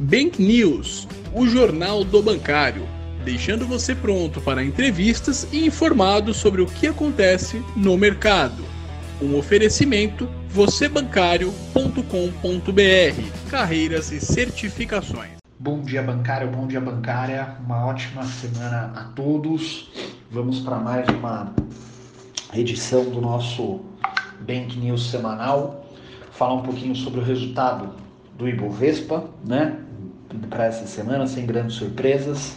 Bank News, o jornal do bancário, deixando você pronto para entrevistas e informado sobre o que acontece no mercado. Um oferecimento vocêbancário.com.br, carreiras e certificações. Bom dia bancário, bom dia bancária, uma ótima semana a todos. Vamos para mais uma edição do nosso Bank News semanal, falar um pouquinho sobre o resultado do Ibovespa, né? Para essa semana, sem grandes surpresas.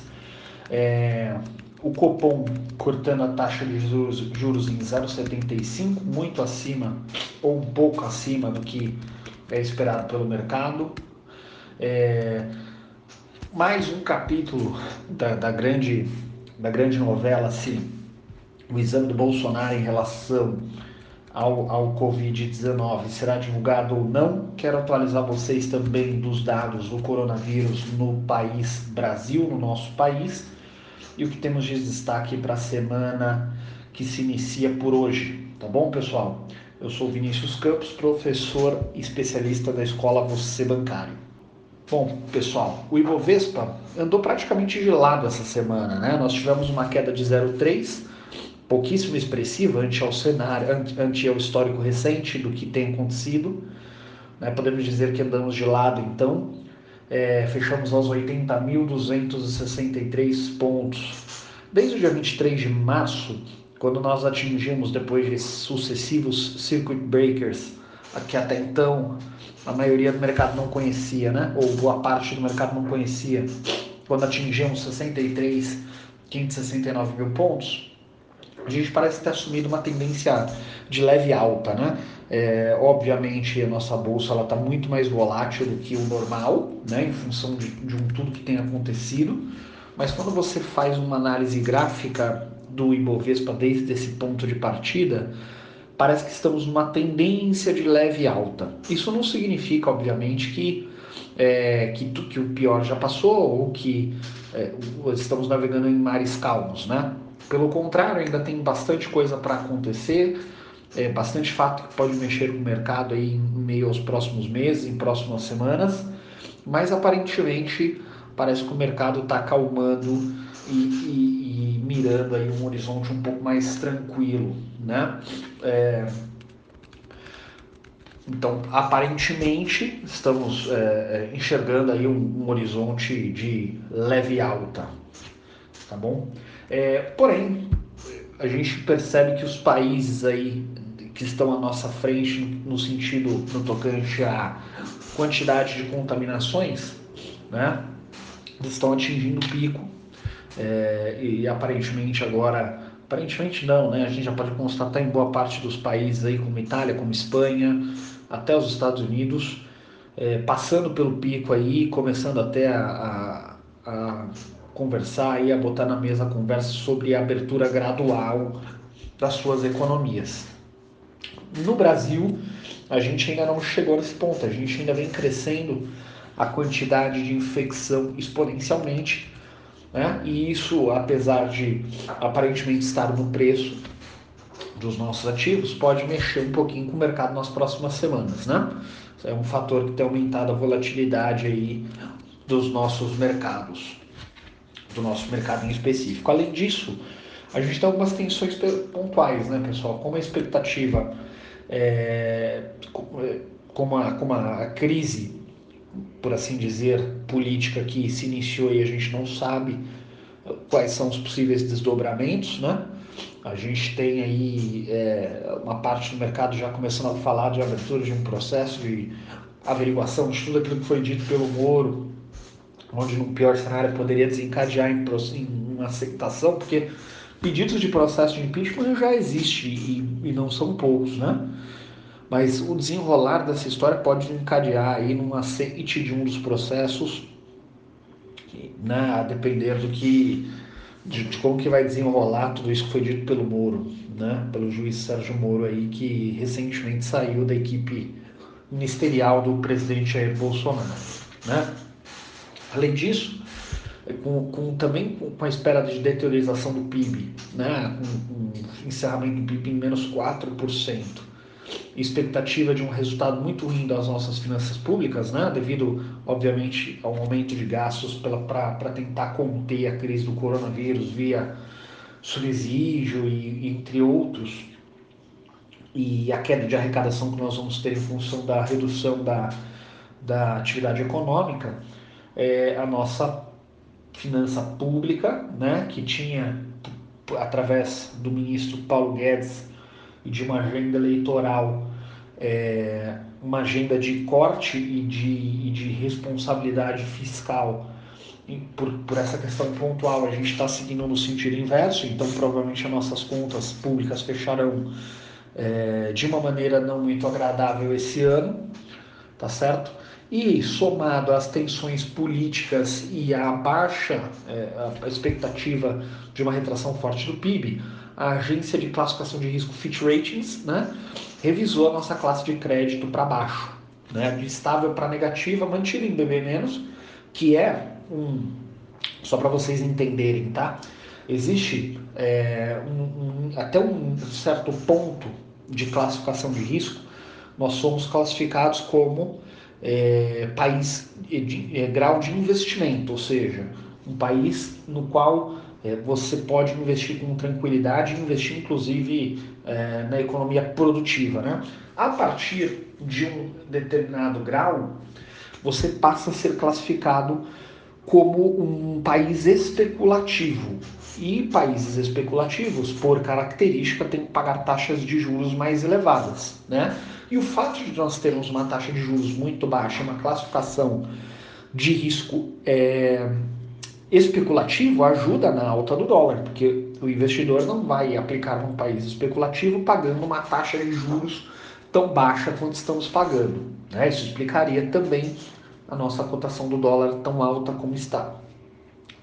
É, o Copom cortando a taxa de juros, juros em 0,75, muito acima ou um pouco acima do que é esperado pelo mercado. É, mais um capítulo da, da, grande, da grande novela, assim, o exame do Bolsonaro em relação ao, ao Covid-19 será divulgado ou não. Quero atualizar vocês também dos dados do coronavírus no país Brasil, no nosso país, e o que temos de destaque para a semana que se inicia por hoje. Tá bom, pessoal? Eu sou Vinícius Campos, professor especialista da escola Você Bancário. Bom, pessoal, o Ibovespa andou praticamente gelado essa semana, né? Nós tivemos uma queda de 0,3 pouquíssimo expressiva ante ao cenário, ante, ao histórico recente do que tem acontecido. Né? Podemos dizer que andamos de lado, então, é, fechamos aos 80.263 pontos. Desde o dia 23 de março, quando nós atingimos, depois de sucessivos circuit breakers, que até então a maioria do mercado não conhecia, né? ou boa parte do mercado não conhecia, quando atingimos 63, 569 mil pontos, a gente parece ter assumido uma tendência de leve alta, né? É, obviamente a nossa bolsa ela está muito mais volátil do que o normal, né? Em função de, de um tudo que tem acontecido. Mas quando você faz uma análise gráfica do Ibovespa desde esse ponto de partida, parece que estamos numa tendência de leve alta. Isso não significa, obviamente, que é, que, que o pior já passou ou que é, estamos navegando em mares calmos, né? Pelo contrário, ainda tem bastante coisa para acontecer, é, bastante fato que pode mexer com o mercado aí em meio aos próximos meses, em próximas semanas, mas aparentemente parece que o mercado está acalmando e, e, e, mirando aí um horizonte um pouco mais tranquilo, né? É, então, aparentemente, estamos é, é enxergando aí um, um horizonte de leve alta, tá bom? É, porém, a gente percebe que os países aí que estão à nossa frente no sentido no tocante à quantidade de contaminações, né, estão atingindo o pico. É, e aparentemente agora, aparentemente não, né, a gente já pode constatar em boa parte dos países aí como Itália, como Espanha, até os Estados Unidos, é, passando pelo pico aí, começando até a, a, a conversar e a botar na mesa a conversa sobre a abertura gradual das suas economias. No Brasil, a gente ainda não chegou nesse ponto, a gente ainda vem crescendo a quantidade de infecção exponencialmente, né? e isso, apesar de aparentemente estar no preço dos nossos ativos, pode mexer um pouquinho com o mercado nas próximas semanas. Né? É um fator que tem aumentado a volatilidade aí dos nossos mercados do nosso mercado em específico. Além disso, a gente tem algumas tensões pontuais, né, pessoal? Como a expectativa, é, como, a, como a crise, por assim dizer, política que se iniciou e a gente não sabe quais são os possíveis desdobramentos, né? A gente tem aí é, uma parte do mercado já começando a falar de abertura de um processo de averiguação de tudo aquilo que foi dito pelo Moro onde no pior cenário poderia desencadear em, em uma aceitação, porque pedidos de processo de impeachment já existem e, e, não são poucos, né? Mas o desenrolar dessa história pode encadear aí num aceite de um dos processos, né? A depender do que, de, de, como que vai desenrolar tudo isso que foi dito pelo Moro, né? Pelo juiz Sérgio Moro aí, que recentemente saiu da equipe ministerial do presidente Jair Bolsonaro, né? Além disso, com, com, também com a espera de deteriorização do PIB, né? com, com encerramento do PIB em menos 4%, expectativa de um resultado muito ruim das nossas finanças públicas, né, devido, obviamente, ao aumento de gastos para tentar conter a crise do coronavírus via subsídio e, entre outros, e a queda de arrecadação que nós vamos ter em função da redução da, da atividade econômica, é, a nossa finança pública, né, que tinha, através do ministro Paulo Guedes e de uma agenda eleitoral, é, uma agenda de corte e de, e de responsabilidade fiscal por, por, essa questão pontual, a gente está seguindo no sentido inverso, então provavelmente as nossas contas públicas fecharão é, de uma maneira não muito agradável esse ano, tá certo? E somado às tensões políticas e à baixa é, expectativa de uma retração forte do PIB, a agência de classificação de risco Fitch Ratings né, revisou a nossa classe de crédito para baixo, né, de estável para negativa, mantida em BB-, que é um. Só para vocês entenderem, tá? Existe é, um, um, até um certo ponto de classificação de risco, nós somos classificados como é, país de é, grau de investimento, ou seja, um país no qual é, você pode investir com tranquilidade, investir inclusive é, na economia produtiva. Né? A partir de um determinado grau, você passa a ser classificado como um país especulativo. E países especulativos, por característica, têm que pagar taxas de juros mais elevadas. Né? E o fato de nós termos uma taxa de juros muito baixa, uma classificação de risco é, especulativo, ajuda na alta do dólar, porque o investidor não vai aplicar num país especulativo pagando uma taxa de juros tão baixa quanto estamos pagando. Né? Isso explicaria também a nossa cotação do dólar tão alta como está.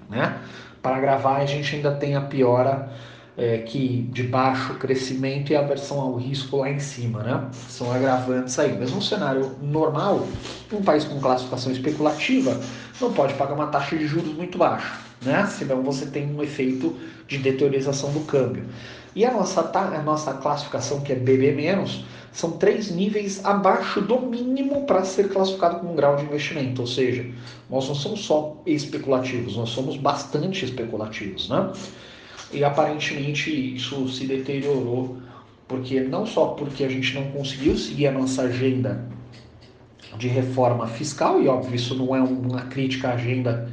Né? Para gravar, a gente ainda tem a piora é, que de baixo crescimento e aversão ao risco lá em cima, né? São agravantes aí. Mesmo no cenário normal, um país com classificação especulativa não pode pagar uma taxa de juros muito baixa, né? Senão você tem um efeito de deteriorização do câmbio. E a nossa, a nossa classificação, que é BB-, são três níveis abaixo do mínimo para ser classificado como um grau de investimento. Ou seja, nós não somos só especulativos, nós somos bastante especulativos. Né? E aparentemente isso se deteriorou, porque não só porque a gente não conseguiu seguir a nossa agenda de reforma fiscal, e óbvio, isso não é uma crítica à agenda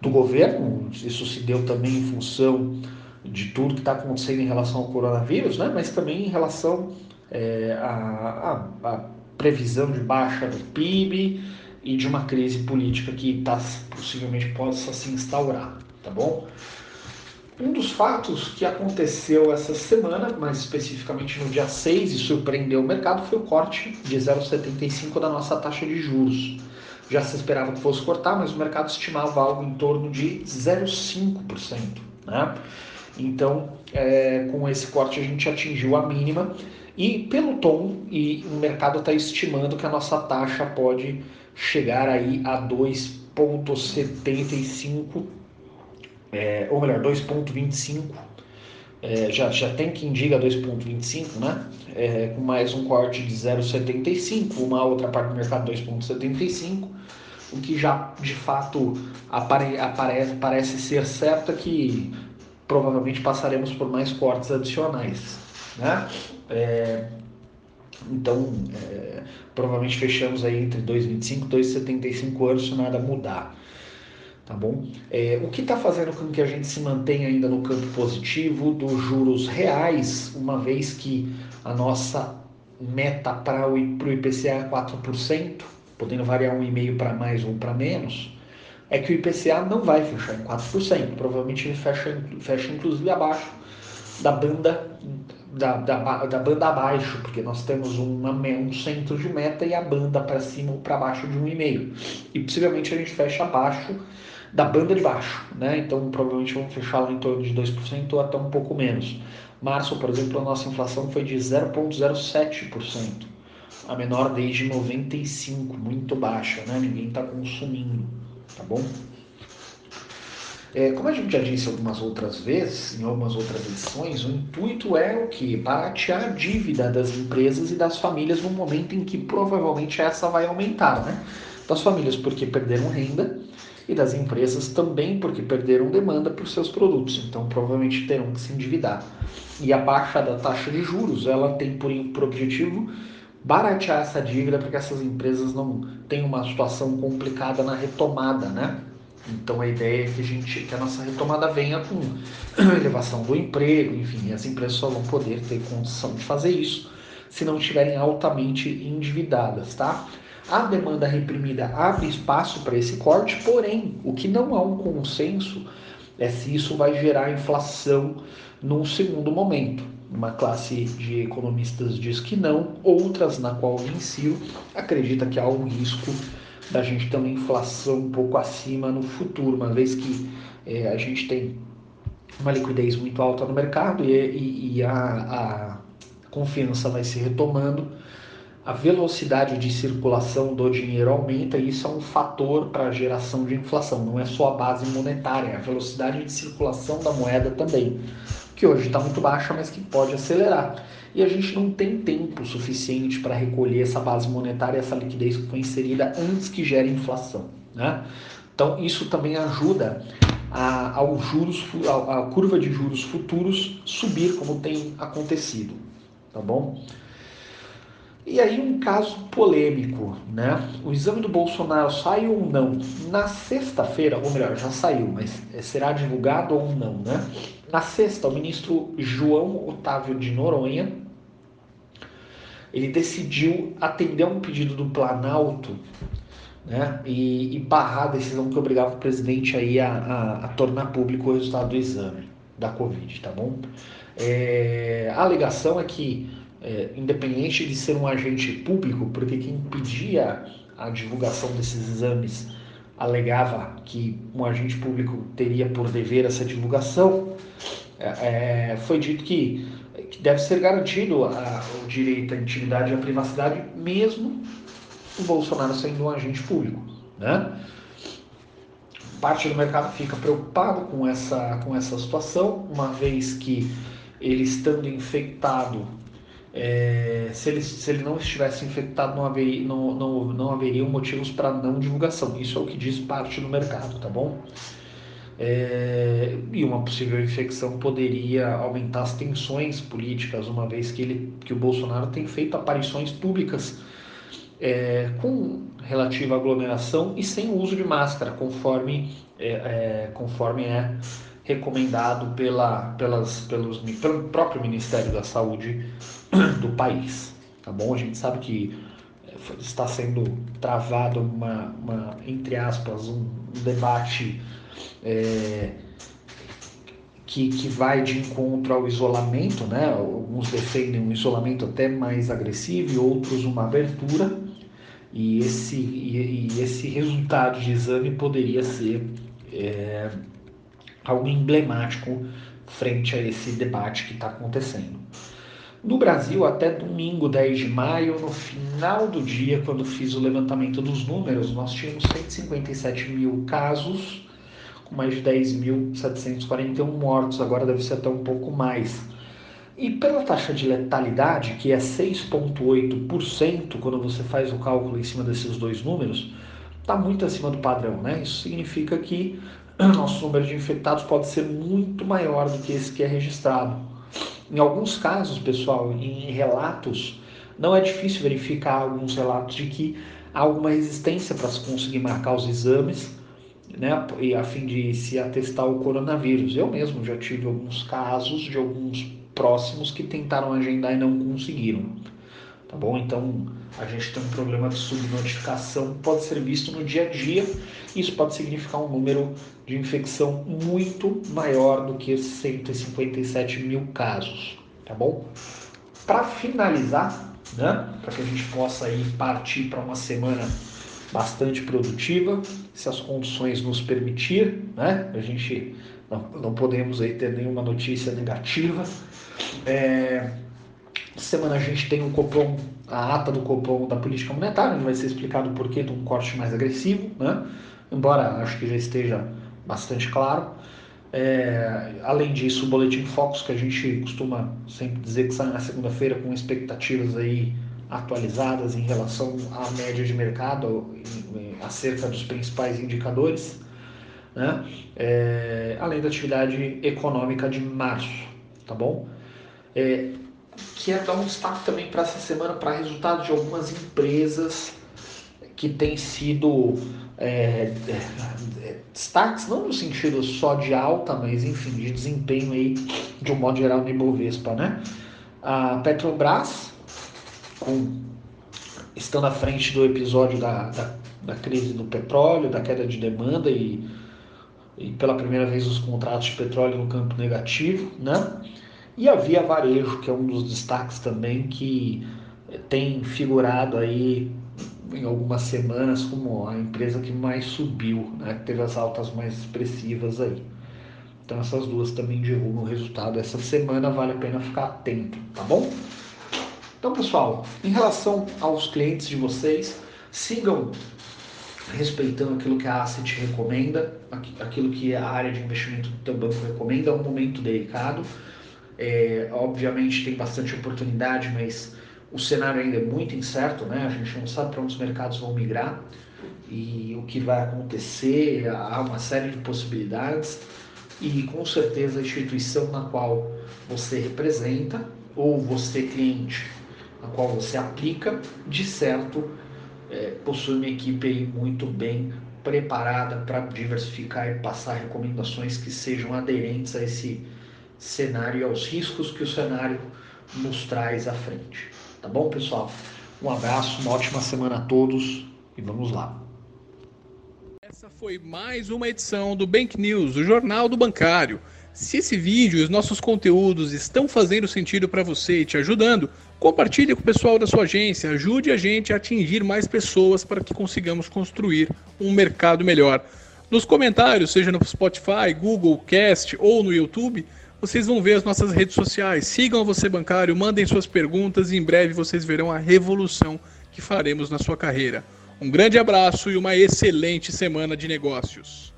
do governo, isso se deu também em função de tudo que está acontecendo em relação ao coronavírus, né? mas também em relação é, à, à, previsão de baixa do PIB e de uma crise política que tá, possivelmente possa se instaurar, tá bom? Um dos fatos que aconteceu essa semana, mais especificamente no dia 6 e surpreendeu o mercado, foi o corte de 0,75 da nossa taxa de juros. Já se esperava que fosse cortar, mas o mercado estimava algo em torno de 0,5%. Né? Então, é, com esse corte, a gente atingiu a mínima. E pelo tom, e o mercado está estimando que a nossa taxa pode chegar aí a 2,75 é, ou melhor, 2,25, é, já, já tem quem diga 2,25, né? É, com mais um corte de 0,75, uma outra parte do mercado 2,75, o que já de fato apare, aparece, parece ser certo é que provavelmente passaremos por mais cortes adicionais, né? É, então, é, provavelmente fechamos aí entre 2,25 e 2,75 anos se nada mudar tá bom? É, o que está fazendo com que a gente se mantenha ainda no campo positivo dos juros reais, uma vez que a nossa meta para o IPCA é 4%, podendo variar um e-mail para mais ou para menos, é que o IPCA não vai fechar em 4%, provavelmente ele fecha, fecha inclusive abaixo da banda da, da, da banda abaixo, porque nós temos uma, um centro de meta e a banda para cima ou para baixo de um e-mail. E possivelmente a gente fecha abaixo da banda de baixo, né? Então provavelmente vamos fechar lá em torno de 2% ou até um pouco menos. Março, por exemplo, a nossa inflação foi de 0,07%, a menor desde 95, muito baixa, né? Ninguém está consumindo, tá bom? É, como a gente já disse algumas outras vezes, em algumas outras edições, o intuito é o que? Baratear a dívida das empresas e das famílias no momento em que provavelmente essa vai aumentar, né? Das famílias porque perderam renda e das empresas também porque perderam demanda por seus produtos, então provavelmente terão que se endividar. E a baixa da taxa de juros, ela tem por, por objetivo baratear essa dívida para que essas empresas não tenham uma situação complicada na retomada, né? Então a ideia é que a gente, que a nossa retomada venha com elevação do emprego, enfim, as empresas só vão poder ter condição de fazer isso se não estiverem altamente endividadas, tá? A demanda reprimida abre espaço para esse corte, porém, o que não há um consenso é se isso vai gerar inflação num segundo momento. Uma classe de economistas diz que não, outras, na qual eu insiro, acredita que há um risco da gente ter uma inflação um pouco acima no futuro, uma vez que é, a gente tem uma liquidez muito alta no mercado e, e, e a, a confiança vai se retomando a velocidade de circulação do dinheiro aumenta e isso é um fator para a geração de inflação. Não é só a base monetária, é a velocidade de circulação da moeda também, que hoje está muito baixa, mas que pode acelerar. E a gente não tem tempo suficiente para recolher essa base monetária, essa liquidez que foi inserida antes que gere inflação. Né? Então isso também ajuda a, ao juros, a, a curva de juros futuros subir como tem acontecido, tá bom? E aí um caso polêmico, né? O exame do Bolsonaro sai ou não? Na sexta-feira, ou melhor, já saiu, mas será divulgado ou não, né? Na sexta, o ministro João Otávio de Noronha, ele decidiu atender a um pedido do Planalto, né? E, e barrar a decisão que obrigava o presidente aí a, a, a tornar público o resultado do exame da Covid, tá bom? É, a alegação é que é, independente de ser um agente público, porque quem pedia a divulgação desses exames alegava que um agente público teria por dever essa divulgação, é, é foi dito que, que, deve ser garantido a, o direito à intimidade e à privacidade, mesmo o Bolsonaro sendo um agente público. Né? Parte do mercado fica preocupado com essa, com essa situação, uma vez que ele estando infectado é, se, ele, se ele não estivesse infectado, não haveria, não, não, não haveriam motivos para não divulgação. Isso é o que diz parte do mercado, tá bom? É, e uma possível infecção poderia aumentar as tensões políticas, uma vez que, ele, que o Bolsonaro tem feito aparições públicas é, com relativa aglomeração e sem uso de máscara, conforme é, é conforme é recomendado pela, pelas, pelos, pelo próprio Ministério da Saúde do país. Tá bom? A gente sabe que eh, está sendo travado uma, uma entre aspas, um, debate é, que, que vai de encontro ao isolamento, né? Alguns defendem um isolamento até mais agressivo outros uma abertura. E esse, e, e esse resultado de exame poderia ser é, algo emblemático frente a esse debate que está acontecendo. No Brasil, até domingo 10 de maio, no final do dia, quando fiz o levantamento dos números, nós tínhamos 157 mil casos, com mais de 10.741 mortos, agora deve ser até um pouco mais. E pela taxa de letalidade, que é 6,8%, quando você faz o cálculo em cima desses dois números, está muito acima do padrão, né? Isso significa que nosso número de infectados pode ser muito maior do que esse que é registrado. Em alguns casos, pessoal, em relatos, não é difícil verificar alguns relatos de que há alguma resistência para se conseguir marcar os exames, né, e a fim de se atestar o coronavírus. Eu mesmo já tive alguns casos de alguns próximos que tentaram agendar e não conseguiram. Tá bom? Então, a gente tem um problema de subnotificação, pode ser visto no dia a dia. Isso pode significar um número de infecção muito maior do que 157 mil casos, tá bom? Para finalizar, né, para que a gente possa aí partir para uma semana bastante produtiva, se as condições nos permitir, né? A gente não, não podemos aí ter nenhuma notícia negativa. É, semana a gente tem um Copom, a ata do Copom da política monetária, onde vai ser explicado o porquê de um corte mais agressivo, né? Embora acho que já esteja bastante claro. É, além disso, o Boletim Focus, que a gente costuma sempre dizer que sai na segunda-feira com expectativas aí atualizadas em relação à média de mercado, acerca dos principais indicadores, né? É, além da atividade econômica de março, tá bom? É, quero dar um destaque também para essa semana para resultados de algumas empresas que têm sido é, é, destaques, não no sentido só de alta, mas enfim, de desempenho aí, de um modo geral no Ibovespa, né? A Petrobras, com, estando à frente do episódio da, da, da crise do petróleo, da queda de demanda e, e pela primeira vez os contratos de petróleo no campo negativo, né? E a Via Varejo, que é um dos destaques também que tem figurado aí em algumas semanas como a empresa que mais subiu, né, que teve as altas mais expressivas aí. Então essas duas também divulgam o resultado essa semana, vale a pena ficar atento, tá bom? Então pessoal, em relação aos clientes de vocês, sigam respeitando aquilo que a Asset recomenda, aquilo que a área de investimento do teu banco recomenda, é um momento delicado. É, obviamente tem bastante oportunidade, mas o cenário ainda é muito incerto, né? A gente não sabe para onde os mercados vão migrar e o que vai acontecer. Há uma série de possibilidades e com certeza a instituição na qual você representa ou você cliente a qual você aplica, de certo, é, possui uma equipe muito bem preparada para diversificar e passar recomendações que sejam aderentes a esse cenário e aos riscos que o cenário nos traz à frente. Tá bom, pessoal? Um abraço, uma ótima semana a todos e vamos lá. Essa foi mais uma edição do Bank News, o Jornal do Bancário. Se esse vídeo e os nossos conteúdos estão fazendo sentido para você e te ajudando, compartilhe com o pessoal da sua agência, ajude a gente a atingir mais pessoas para que consigamos construir um mercado melhor. Nos comentários, seja no Spotify, Google Cast ou no YouTube, vocês vão ver as nossas redes sociais. Sigam Você Bancário, mandem suas perguntas e em breve vocês verão a revolução que faremos na sua carreira. Um grande abraço e uma excelente semana de negócios.